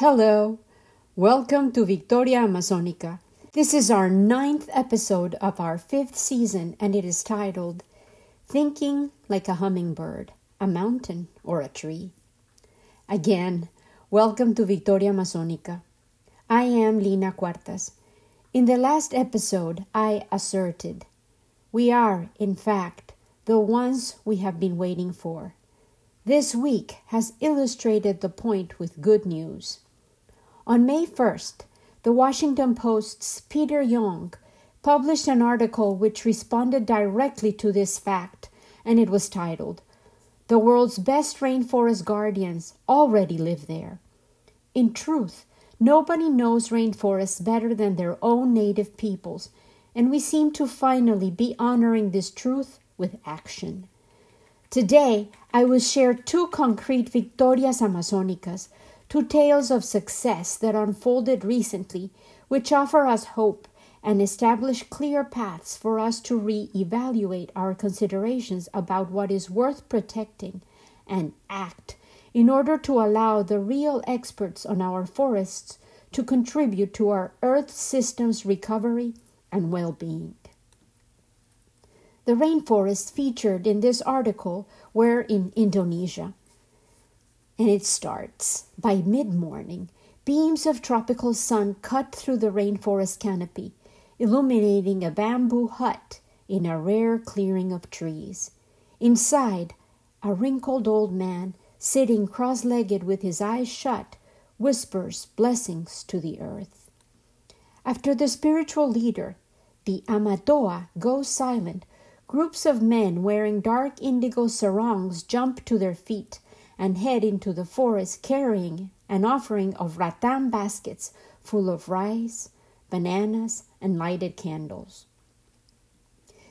Hello, welcome to Victoria Amazonica. This is our ninth episode of our fifth season, and it is titled Thinking Like a Hummingbird, a Mountain or a Tree. Again, welcome to Victoria Amazonica. I am Lina Cuartas. In the last episode, I asserted we are, in fact, the ones we have been waiting for. This week has illustrated the point with good news. On May 1st, the Washington Post's Peter Young published an article which responded directly to this fact, and it was titled, The World's Best Rainforest Guardians Already Live There. In truth, nobody knows rainforests better than their own native peoples, and we seem to finally be honoring this truth with action. Today, I will share two concrete Victorias Amazonicas two tales of success that unfolded recently, which offer us hope and establish clear paths for us to re evaluate our considerations about what is worth protecting and act in order to allow the real experts on our forests to contribute to our Earth system's recovery and well being. The rainforests featured in this article were in Indonesia and it starts. By mid morning, beams of tropical sun cut through the rainforest canopy, illuminating a bamboo hut in a rare clearing of trees. Inside, a wrinkled old man, sitting cross legged with his eyes shut, whispers blessings to the earth. After the spiritual leader, the Amatoa, goes silent, groups of men wearing dark indigo sarongs jump to their feet and head into the forest carrying an offering of rattan baskets full of rice, bananas, and lighted candles.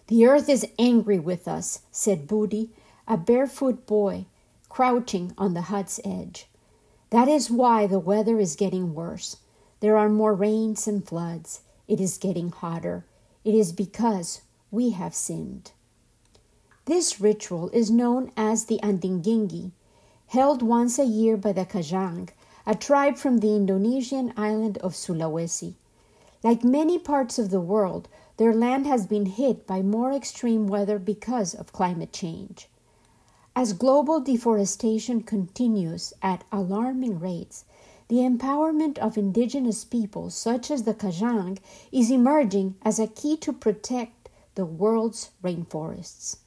The earth is angry with us, said Budi, a barefoot boy crouching on the hut's edge. That is why the weather is getting worse. There are more rains and floods. It is getting hotter. It is because we have sinned. This ritual is known as the Andingingi, held once a year by the Kajang, a tribe from the Indonesian island of Sulawesi. Like many parts of the world, their land has been hit by more extreme weather because of climate change. As global deforestation continues at alarming rates, the empowerment of indigenous peoples, such as the Kajang, is emerging as a key to protect the world's rainforests.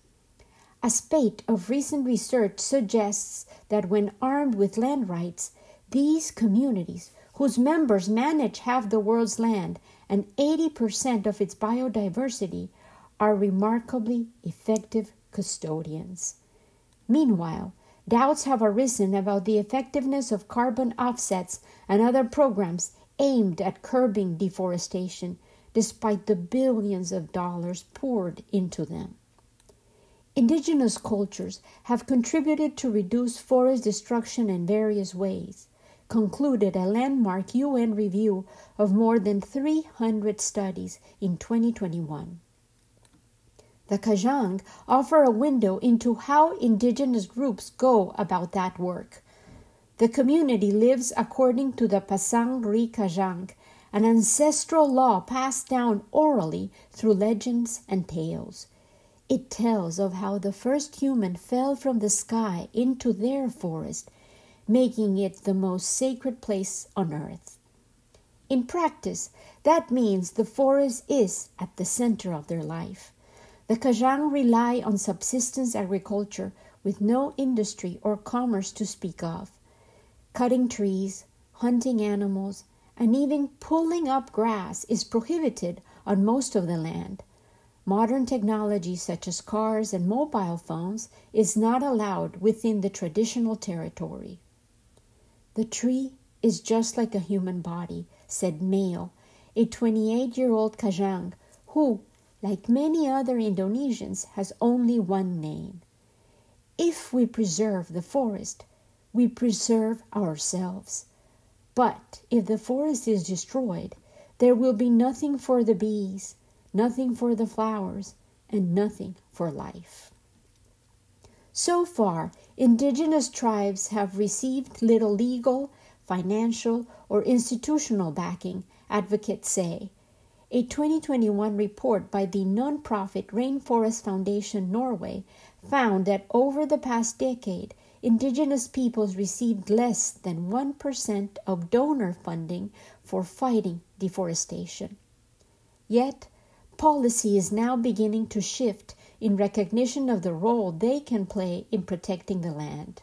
A spate of recent research suggests that when armed with land rights, these communities, whose members manage half the world's land and 80% of its biodiversity, are remarkably effective custodians. Meanwhile, doubts have arisen about the effectiveness of carbon offsets and other programs aimed at curbing deforestation, despite the billions of dollars poured into them. Indigenous cultures have contributed to reduce forest destruction in various ways, concluded a landmark UN review of more than 300 studies in 2021. The Kajang offer a window into how indigenous groups go about that work. The community lives according to the Pasang Ri Kajang, an ancestral law passed down orally through legends and tales. It tells of how the first human fell from the sky into their forest, making it the most sacred place on earth. In practice, that means the forest is at the center of their life. The Kajang rely on subsistence agriculture with no industry or commerce to speak of. Cutting trees, hunting animals, and even pulling up grass is prohibited on most of the land. Modern technology such as cars and mobile phones is not allowed within the traditional territory. The tree is just like a human body, said Meo, a 28 year old Kajang who, like many other Indonesians, has only one name. If we preserve the forest, we preserve ourselves. But if the forest is destroyed, there will be nothing for the bees, nothing for the flowers, and nothing for life. So far, indigenous tribes have received little legal, financial, or institutional backing, advocates say. A 2021 report by the nonprofit Rainforest Foundation Norway found that over the past decade, indigenous peoples received less than 1% of donor funding for fighting deforestation. Yet, policy is now beginning to shift in recognition of the role they can play in protecting the land.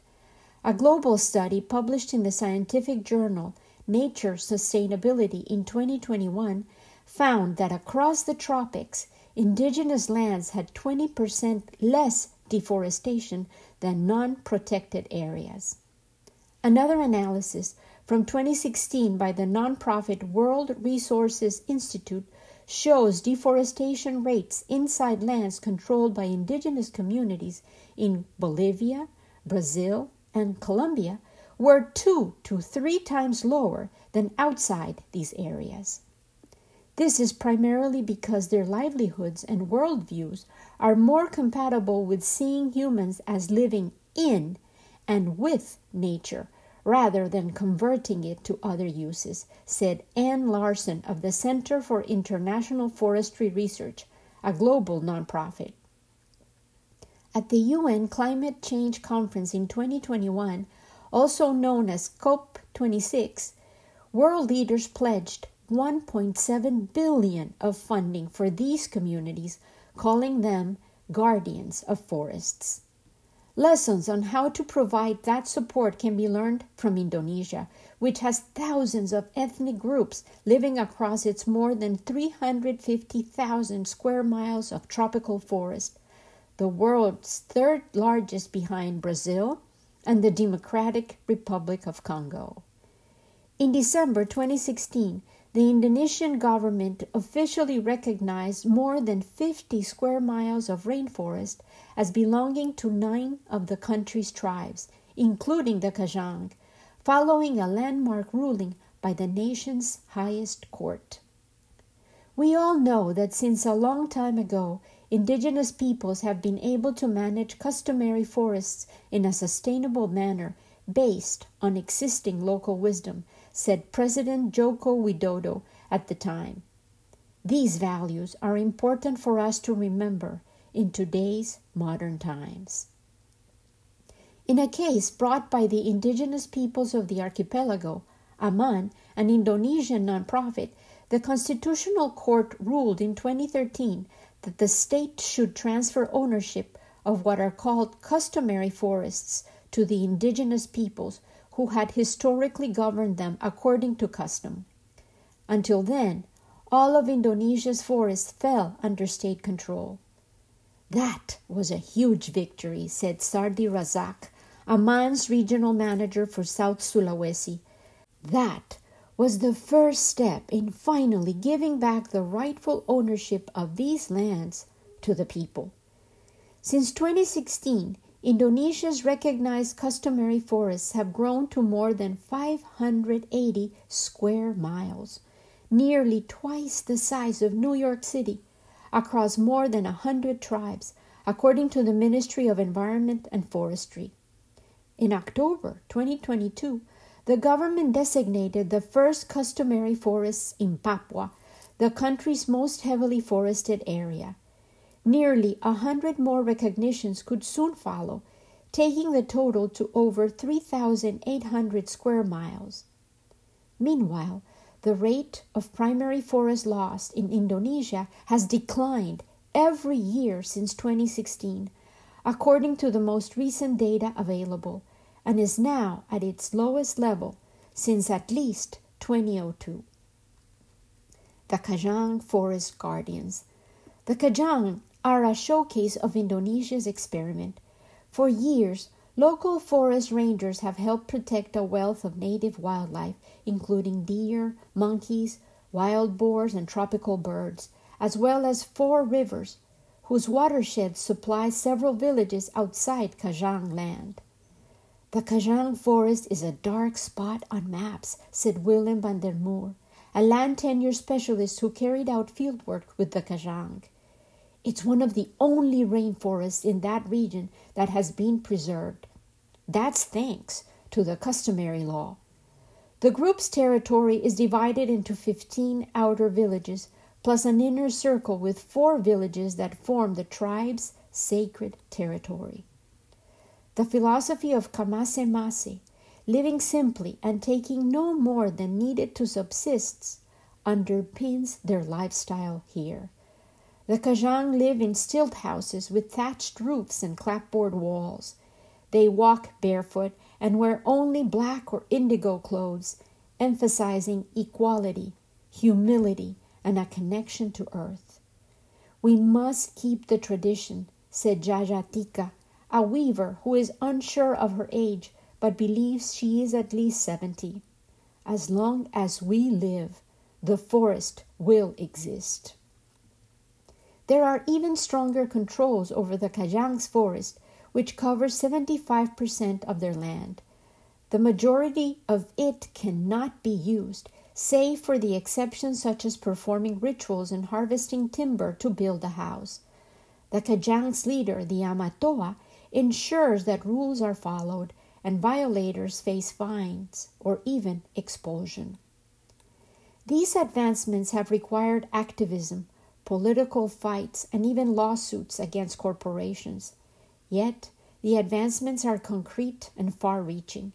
A global study published in the scientific journal Nature Sustainability in 2021 found that across the tropics, indigenous lands had 20% less deforestation than non protected areas. Another analysis from 2016 by the nonprofit World Resources Institute shows deforestation rates inside lands controlled by indigenous communities in Bolivia, Brazil, and Colombia were two to three times lower than outside these areas. This is primarily because their livelihoods and worldviews are more compatible with seeing humans as living in and with nature rather than converting it to other uses, said Anne Larson of the Center for International Forestry Research, a global nonprofit. At the UN Climate Change Conference in 2021, also known as COP26, world leaders pledged 1.7 billion of funding for these communities calling them guardians of forests. Lessons on how to provide that support can be learned from Indonesia, which has thousands of ethnic groups living across its more than 350,000 square miles of tropical forest, the world's third largest behind Brazil and the Democratic Republic of Congo. In December 2016, the Indonesian government officially recognized more than 50 square miles of rainforest as belonging to nine of the country's tribes, including the Kajang, following a landmark ruling by the nation's highest court. We all know that since a long time ago, indigenous peoples have been able to manage customary forests in a sustainable manner based on existing local wisdom said President Joko Widodo at the time. These values are important for us to remember in today's modern times. In a case brought by the indigenous peoples of the archipelago, AMAN, an Indonesian nonprofit, the Constitutional Court ruled in 2013 that the state should transfer ownership of what are called customary forests to the indigenous peoples who had historically governed them according to custom. Until then, all of Indonesia's forests fell under state control. That was a huge victory, said Sardi Razak, AMAN's regional manager for South Sulawesi. That was the first step in finally giving back the rightful ownership of these lands to the people. Since 2016, Indonesia's recognized customary forests have grown to more than 580 square miles, nearly twice the size of New York City, across more than a 100 tribes, according to the Ministry of Environment and Forestry. In October 2022, the government designated the first customary forests in Papua, the country's most heavily forested area. Nearly a hundred more recognitions could soon follow, taking the total to over 3,800 square miles. Meanwhile, the rate of primary forest loss in Indonesia has declined every year since 2016, according to the most recent data available, and is now at its lowest level since at least 2002. The Kajang Forest Guardians. The Kajang are a showcase of Indonesia's experiment. For years, local forest rangers have helped protect a wealth of native wildlife, including deer, monkeys, wild boars, and tropical birds, as well as four rivers, whose watersheds supply several villages outside Kajang land. The Kajang forest is a dark spot on maps, said Willem van der Muur, a land tenure specialist who carried out fieldwork with the Kajang. It's one of the only rainforests in that region that has been preserved. That's thanks to the customary law. The group's territory is divided into 15 outer villages, plus an inner circle with four villages that form the tribe's sacred territory. The philosophy of Kamase Mase, living simply and taking no more than needed to subsist, underpins their lifestyle here. The Kajang live in stilt houses with thatched roofs and clapboard walls. They walk barefoot and wear only black or indigo clothes, emphasizing equality, humility, and a connection to earth. We must keep the tradition, said Jajatika, a weaver who is unsure of her age but believes she is at least 70. As long as we live, the forest will exist. There are even stronger controls over the Kajang's forest, which covers 75% of their land. The majority of it cannot be used, save for the exceptions such as performing rituals and harvesting timber to build a house. The Kajang's leader, the Amatoa, ensures that rules are followed and violators face fines or even expulsion. These advancements have required activism, political fights, and even lawsuits against corporations. Yet, the advancements are concrete and far reaching.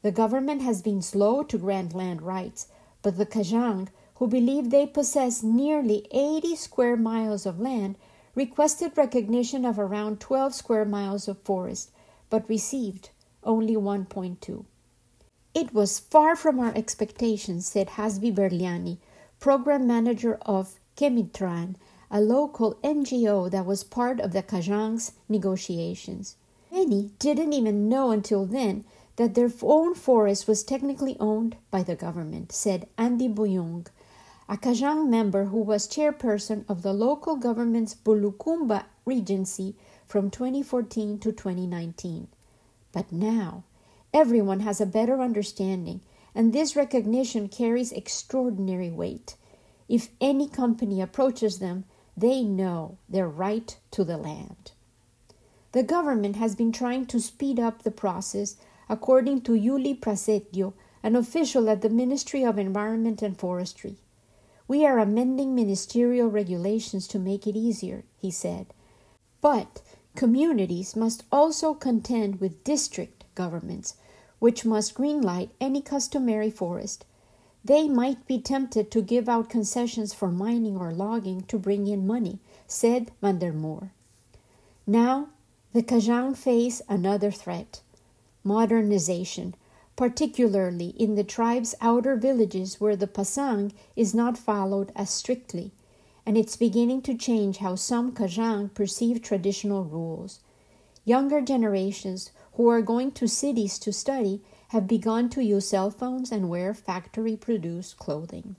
The government has been slow to grant land rights, but the Kajang, who believe they possess nearly 80 square miles of land, requested recognition of around 12 square miles of forest, but received only 1.2. It was far from our expectations, said Hasbi Berliani, program manager of Kemitraan, a local NGO that was part of the Kajang's negotiations. Many didn't even know until then that their own forest was technically owned by the government, said Andy Buyung, a Kajang member who was chairperson of the local government's Bulukumba Regency from 2014 to 2019. But now, everyone has a better understanding, and this recognition carries extraordinary weight. If any company approaches them, they know their right to the land. The government has been trying to speed up the process, according to Yuli Prasetyo, an official at the Ministry of Environment and Forestry. We are amending ministerial regulations to make it easier, he said. But Communities must also contend with district governments, which must greenlight any customary forest. They might be tempted to give out concessions for mining or logging to bring in money, said Van der Muur. Now, the Kajang face another threat modernization, particularly in the tribe's outer villages where the pasang is not followed as strictly and it's beginning to change how some Kajang perceive traditional rules. Younger generations who are going to cities to study have begun to use cell phones and wear factory produced clothing.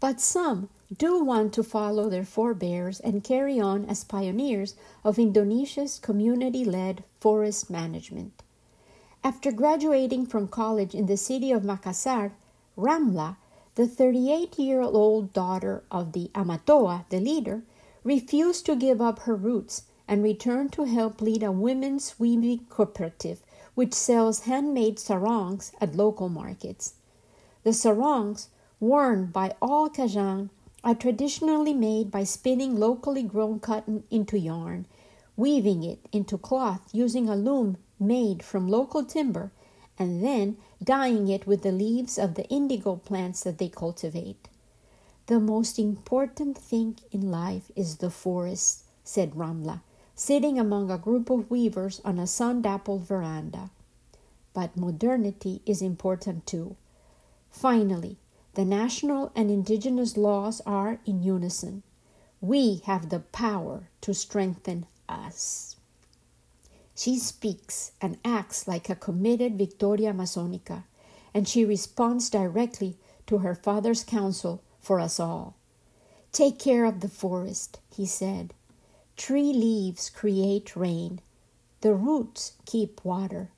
But some do want to follow their forebears and carry on as pioneers of Indonesia's community led forest management. After graduating from college in the city of Makassar, Ramla the 38 year old daughter of the Amatoa, the leader, refused to give up her roots and returned to help lead a women's weaving cooperative which sells handmade sarongs at local markets. The sarongs, worn by all Kajang, are traditionally made by spinning locally grown cotton into yarn, weaving it into cloth using a loom made from local timber, and then dyeing it with the leaves of the indigo plants that they cultivate. The most important thing in life is the forest, said Ramla, sitting among a group of weavers on a sun dappled veranda. But modernity is important too. Finally, the national and indigenous laws are in unison. We have the power to strengthen us. She speaks and acts like a committed Victoria Amazonica, and she responds directly to her father's counsel for us all. Take care of the forest, he said. Tree leaves create rain, the roots keep water,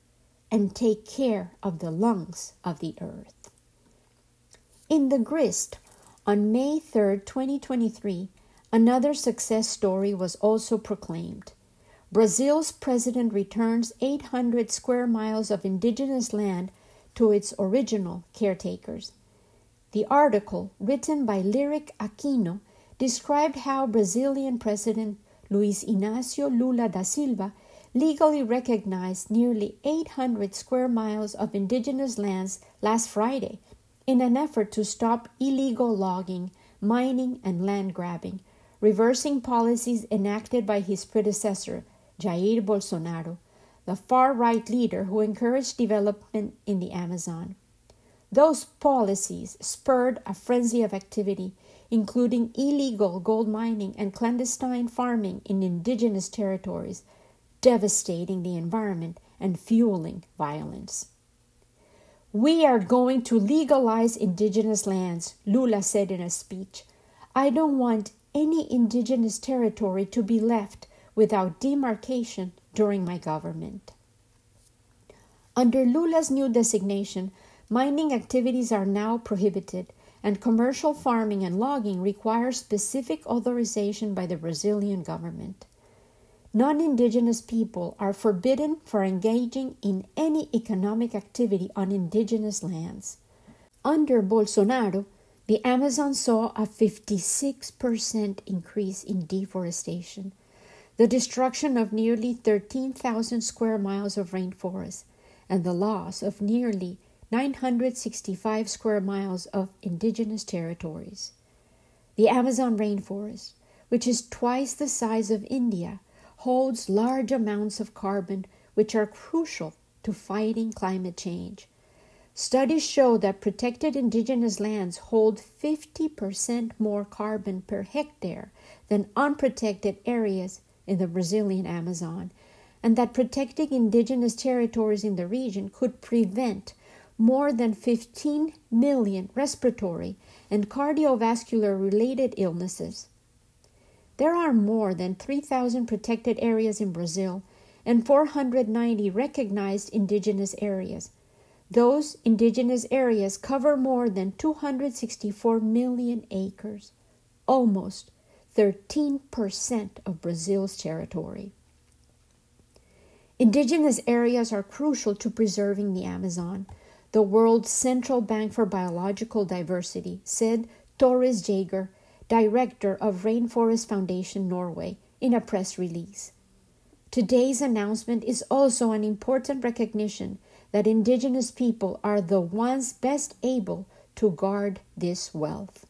and take care of the lungs of the earth. In the Grist, on May 3, 2023, another success story was also proclaimed. Brazil's president returns 800 square miles of indigenous land to its original caretakers. The article, written by Lyric Aquino, described how Brazilian President Luiz Inácio Lula da Silva legally recognized nearly 800 square miles of indigenous lands last Friday in an effort to stop illegal logging, mining, and land grabbing, reversing policies enacted by his predecessor, Jair Bolsonaro, the far right leader who encouraged development in the Amazon. Those policies spurred a frenzy of activity, including illegal gold mining and clandestine farming in indigenous territories devastating the environment and fueling violence. We are going to legalize indigenous lands, Lula said in a speech. I don't want any indigenous territory to be left without demarcation during my government. Under Lula's new designation, mining activities are now prohibited, and commercial farming and logging require specific authorization by the Brazilian government non indigenous people are forbidden for engaging in any economic activity on indigenous lands. Under Bolsonaro, the Amazon saw a 56% increase in deforestation, the destruction of nearly 13,000 square miles of rainforest, and the loss of nearly 965 square miles of indigenous territories. The Amazon rainforest, which is twice the size of India, holds large amounts of carbon, which are crucial to fighting climate change. Studies show that protected indigenous lands hold 50% more carbon per hectare than unprotected areas in the Brazilian Amazon, and that protecting indigenous territories in the region could prevent more than 15 million respiratory and cardiovascular related illnesses. There are more than 3,000 protected areas in Brazil and 490 recognized indigenous areas. Those indigenous areas cover more than 264 million acres, almost 13% of Brazil's territory. Indigenous areas are crucial to preserving the Amazon, the world's central bank for biological diversity, said Toerris Jaeger, director of Rainforest Foundation Norway, in a press release. Today's announcement is also an important recognition that Indigenous people are the ones best able to guard this wealth.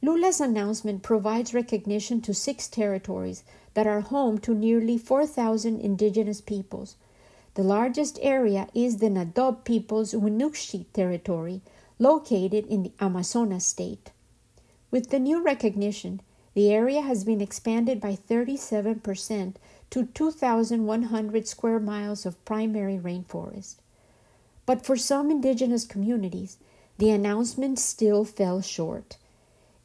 Lula's announcement provides recognition to six territories that are home to nearly 4,000 indigenous peoples. The largest area is the Nadob people's Uneiuxi territory, located in the Amazonas state. With the new recognition, the area has been expanded by 37% to 2,100 square miles of primary rainforest. But for some indigenous communities, the announcement still fell short.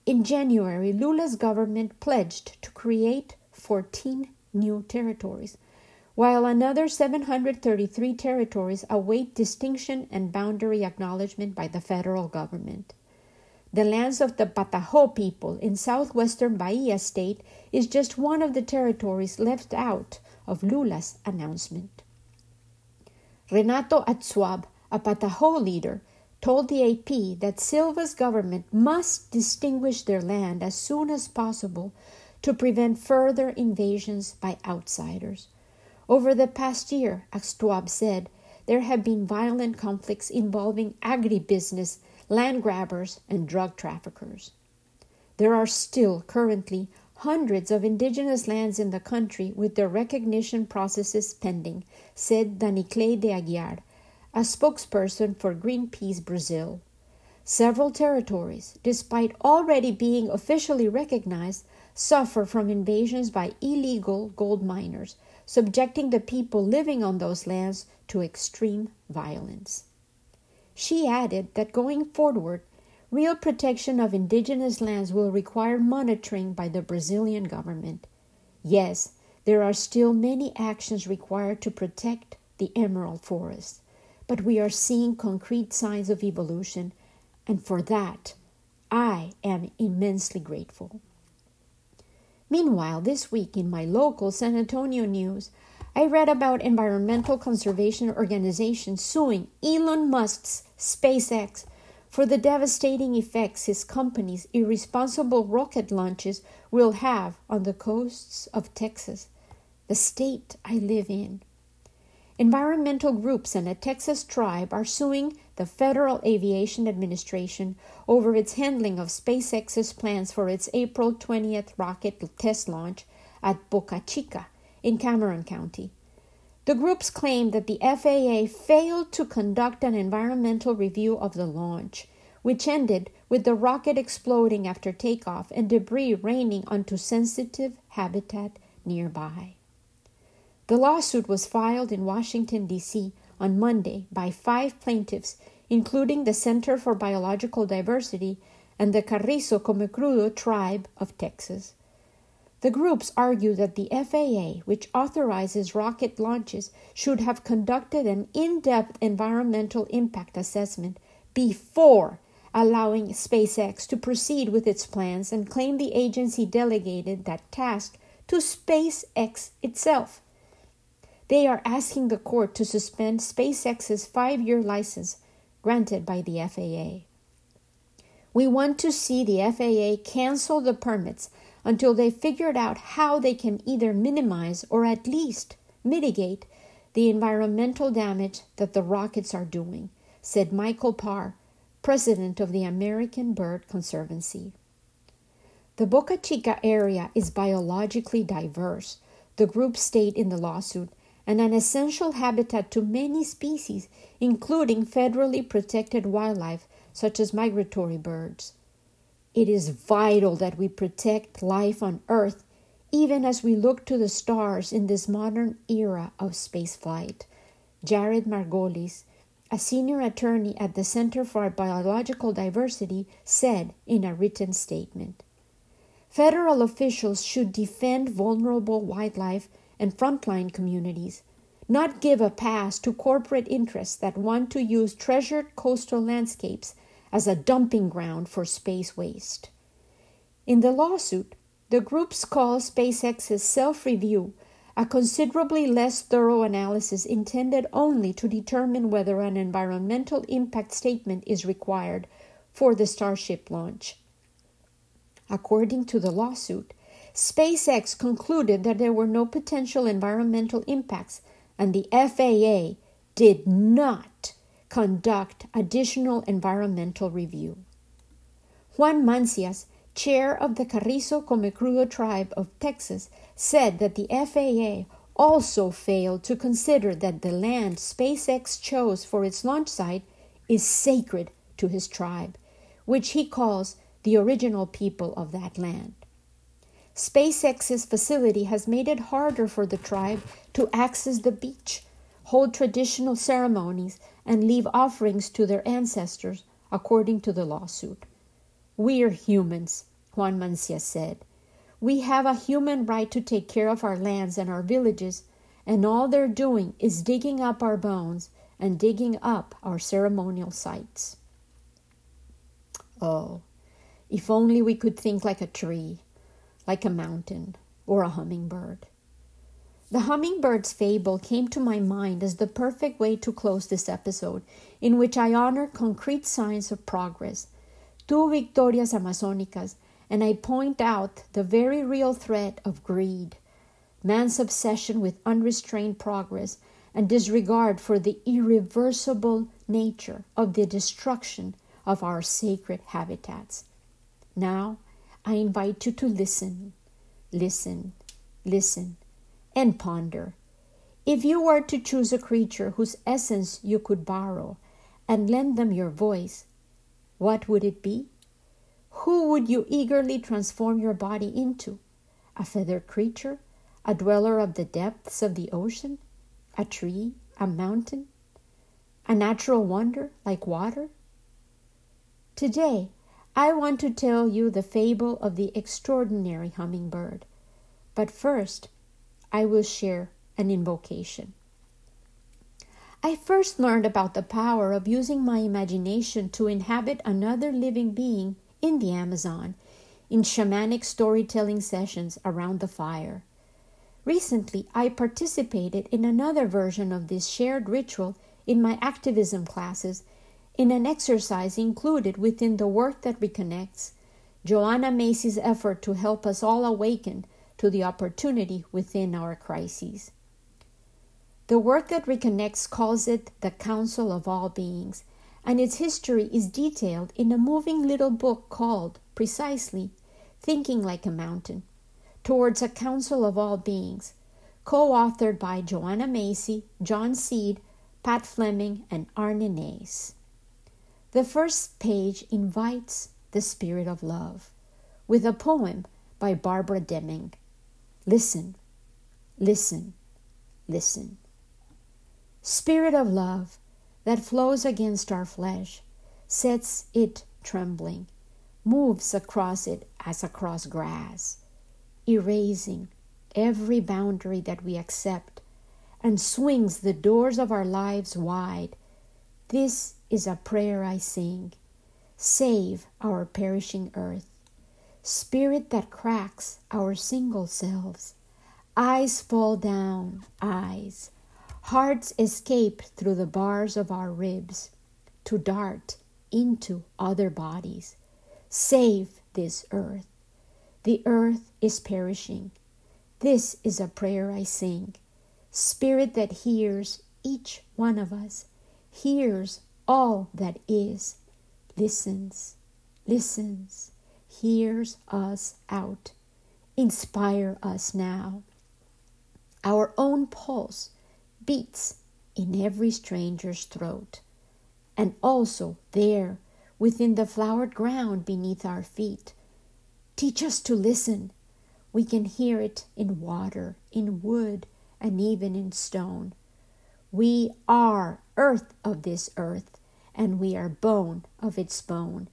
In January, Lula's government pledged to create 14 new territories, while another 733 territories await distinction and boundary acknowledgement by the federal government. The lands of the Pataho people in southwestern Bahia state is just one of the territories left out of Lula's announcement. Renato Atsuab, a Pataho leader, told the AP that Silva's government must distinguish their land as soon as possible to prevent further invasions by outsiders. Over the past year, Atsuab said, there have been violent conflicts involving agribusiness land grabbers, and drug traffickers. There are still currently hundreds of indigenous lands in the country with their recognition processes pending, said Danicley de Aguiar, a spokesperson for Greenpeace Brazil. Several territories, despite already being officially recognized, suffer from invasions by illegal gold miners, subjecting the people living on those lands to extreme violence. She added that going forward, real protection of indigenous lands will require monitoring by the Brazilian government. Yes, there are still many actions required to protect the emerald forest, but we are seeing concrete signs of evolution, and for that, I am immensely grateful. Meanwhile, this week in my local San Antonio news, I read about environmental conservation organizations suing Elon Musk's SpaceX for the devastating effects his company's irresponsible rocket launches will have on the coasts of Texas, the state I live in. Environmental groups and a Texas tribe are suing the Federal Aviation Administration over its handling of SpaceX's plans for its April 20th rocket test launch at Boca Chica in Cameron County. The groups claim that the FAA failed to conduct an environmental review of the launch, which ended with the rocket exploding after takeoff and debris raining onto sensitive habitat nearby. The lawsuit was filed in Washington, D.C. on Monday by five plaintiffs, including the Center for Biological Diversity and the Carrizo Comecrudo tribe of Texas. The groups argue that the FAA, which authorizes rocket launches, should have conducted an in depth environmental impact assessment before allowing SpaceX to proceed with its plans and claim the agency delegated that task to SpaceX itself. They are asking the court to suspend SpaceX's five year license granted by the FAA. We want to see the FAA cancel the permits until they figured out how they can either minimize or at least mitigate the environmental damage that the rockets are doing, said Michael Parr, president of the American Bird Conservancy. The Boca Chica area is biologically diverse, the group state in the lawsuit, and an essential habitat to many species, including federally protected wildlife such as migratory birds. It is vital that we protect life on Earth even as we look to the stars in this modern era of spaceflight. Jared Margolis, a senior attorney at the Center for Biological Diversity, said in a written statement Federal officials should defend vulnerable wildlife and frontline communities, not give a pass to corporate interests that want to use treasured coastal landscapes as a dumping ground for space waste. In the lawsuit, the groups call SpaceX's self review a considerably less thorough analysis intended only to determine whether an environmental impact statement is required for the Starship launch. According to the lawsuit, SpaceX concluded that there were no potential environmental impacts, and the FAA did not conduct additional environmental review. Juan Mancias, chair of the Carrizo Comecrudo tribe of Texas, said that the FAA also failed to consider that the land SpaceX chose for its launch site is sacred to his tribe, which he calls the original people of that land. SpaceX's facility has made it harder for the tribe to access the beach, hold traditional ceremonies, and leave offerings to their ancestors, according to the lawsuit. We're humans, Juan Mancia said. We have a human right to take care of our lands and our villages, and all they're doing is digging up our bones and digging up our ceremonial sites. Oh, if only we could think like a tree, like a mountain, or a hummingbird. The hummingbird's fable came to my mind as the perfect way to close this episode, in which I honor concrete signs of progress, two victorias amazónicas, and I point out the very real threat of greed, man's obsession with unrestrained progress, and disregard for the irreversible nature of the destruction of our sacred habitats. Now, I invite you to listen, listen, listen and ponder. If you were to choose a creature whose essence you could borrow and lend them your voice, what would it be? Who would you eagerly transform your body into? A feathered creature? A dweller of the depths of the ocean? A tree? A mountain? A natural wonder like water? Today, I want to tell you the fable of the extraordinary hummingbird. But first, I will share an invocation. I first learned about the power of using my imagination to inhabit another living being in the Amazon in shamanic storytelling sessions around the fire. Recently, I participated in another version of this shared ritual in my activism classes in an exercise included within the work that reconnects Joanna Macy's effort to help us all awaken to the opportunity within our crises. The work that reconnects calls it the Council of All Beings, and its history is detailed in a moving little book called, precisely, Thinking Like a Mountain Towards a Council of All Beings, co authored by Joanna Macy, John Seed, Pat Fleming, and Arne Naess. The first page invites the spirit of love with a poem by Barbara Deming. Listen, listen, listen. Spirit of love that flows against our flesh, sets it trembling, moves across it as across grass, erasing every boundary that we accept, and swings the doors of our lives wide. This is a prayer I sing. Save our perishing earth. Spirit that cracks our single selves. Eyes fall down, eyes. Hearts escape through the bars of our ribs to dart into other bodies. Save this earth. The earth is perishing. This is a prayer I sing. Spirit that hears each one of us, hears all that is, listens, listens, hears us out. Inspire us now. Our own pulse beats in every stranger's throat, and also there within the flowered ground beneath our feet. Teach us to listen. We can hear it in water, in wood, and even in stone. We are earth of this earth, and we are bone of its bone.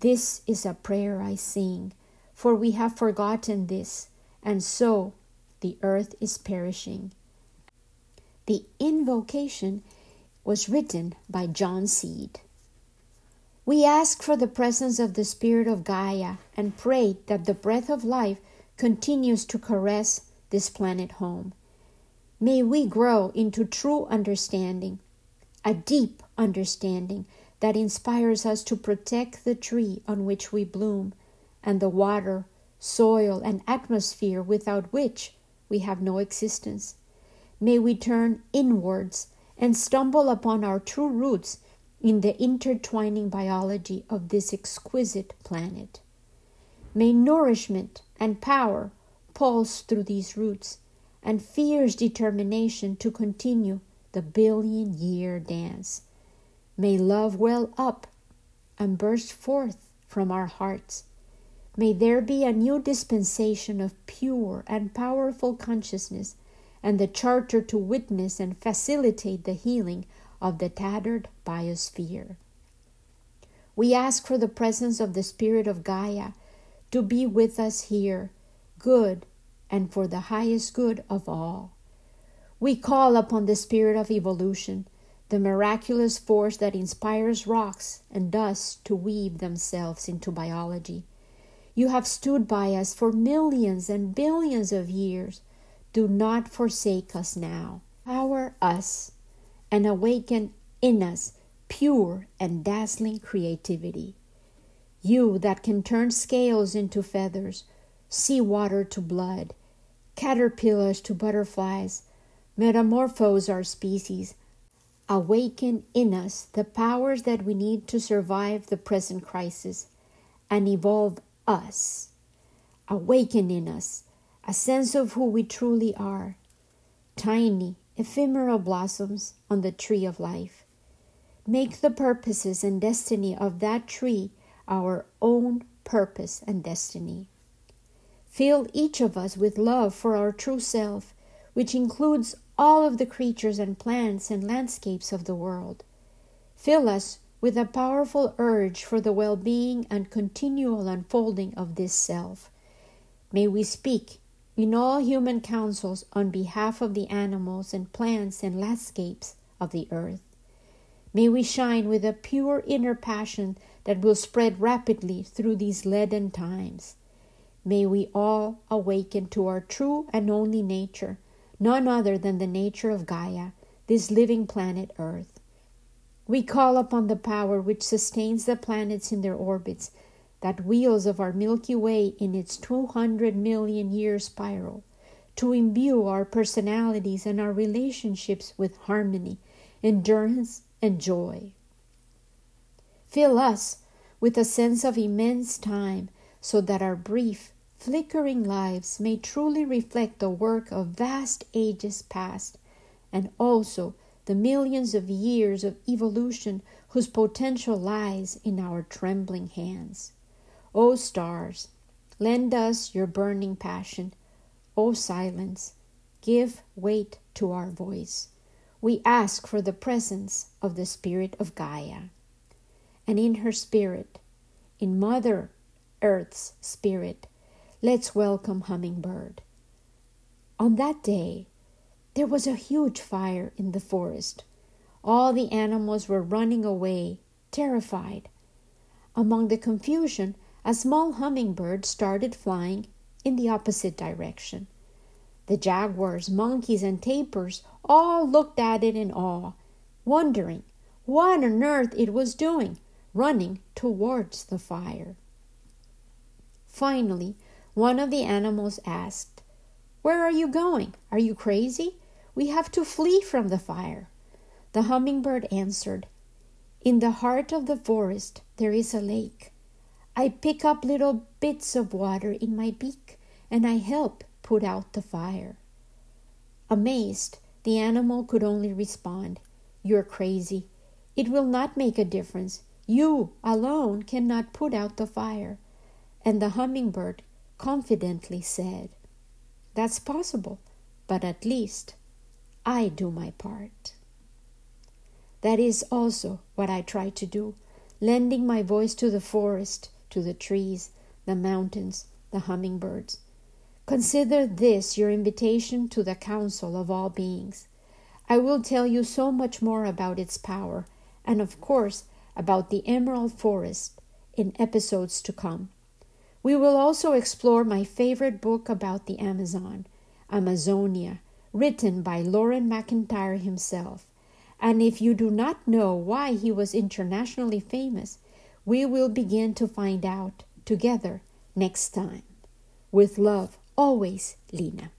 This is a prayer I sing, for we have forgotten this, and so the earth is perishing. The invocation was written by John Seed. We ask for the presence of the Spirit of Gaia and pray that the breath of life continues to caress this planet home. May we grow into true understanding, a deep understanding that inspires us to protect the tree on which we bloom and the water, soil, and atmosphere without which we have no existence. May we turn inwards and stumble upon our true roots in the intertwining biology of this exquisite planet. May nourishment and power pulse through these roots, and fierce determination to continue the billion year dance. May love well up and burst forth from our hearts. May there be a new dispensation of pure and powerful consciousness and the charter to witness and facilitate the healing of the tattered biosphere. We ask for the presence of the Spirit of Gaia to be with us here, good and for the highest good of all. We call upon the Spirit of evolution, the miraculous force that inspires rocks and dust to weave themselves into biology. You have stood by us for millions and billions of years. Do not forsake us now. Power us and awaken in us pure and dazzling creativity. You that can turn scales into feathers, sea water to blood, caterpillars to butterflies, metamorphose our species, awaken in us the powers that we need to survive the present crisis and evolve us. Awaken in us a sense of who we truly are, tiny, ephemeral blossoms on the tree of life. Make the purposes and destiny of that tree our own purpose and destiny. Fill each of us with love for our true self, which includes all of the creatures and plants and landscapes of the world. Fill us with a powerful urge for the well being and continual unfolding of this self. May we speak in all human councils on behalf of the animals and plants and landscapes of the earth. May we shine with a pure inner passion that will spread rapidly through these leaden times. May we all awaken to our true and only nature, none other than the nature of Gaia, this living planet Earth. We call upon the power which sustains the planets in their orbits, that wheels of our Milky Way in its 200 million year spiral, to imbue our personalities and our relationships with harmony, endurance, and joy. Fill us with a sense of immense time so that our brief, flickering lives may truly reflect the work of vast ages past and also the millions of years of evolution whose potential lies in our trembling hands. O stars, lend us your burning passion. O silence, give weight to our voice. We ask for the presence of the Spirit of Gaia. And in her spirit, in Mother Earth's spirit, let's welcome Hummingbird. On that day, there was a huge fire in the forest. All the animals were running away, terrified. Among the confusion, a small hummingbird started flying in the opposite direction. The jaguars, monkeys, and tapirs all looked at it in awe, wondering what on earth it was doing, running towards the fire. Finally, one of the animals asked, Where are you going? Are you crazy? We have to flee from the fire. The hummingbird answered, In the heart of the forest there is a lake. I pick up little bits of water in my beak and I help put out the fire. Amazed, the animal could only respond, You're crazy. It will not make a difference. You alone cannot put out the fire. And the hummingbird confidently said, That's possible, but at least I do my part. That is also what I try to do, lending my voice to the forest, to the trees, the mountains, the hummingbirds. Consider this your invitation to the council of all beings. I will tell you so much more about its power, and of course about the emerald forest in episodes to come. We will also explore my favorite book about the Amazon, Amazonia, written by Loren McIntyre himself. And if you do not know why he was internationally famous, we will begin to find out together next time. With love, always, Lena.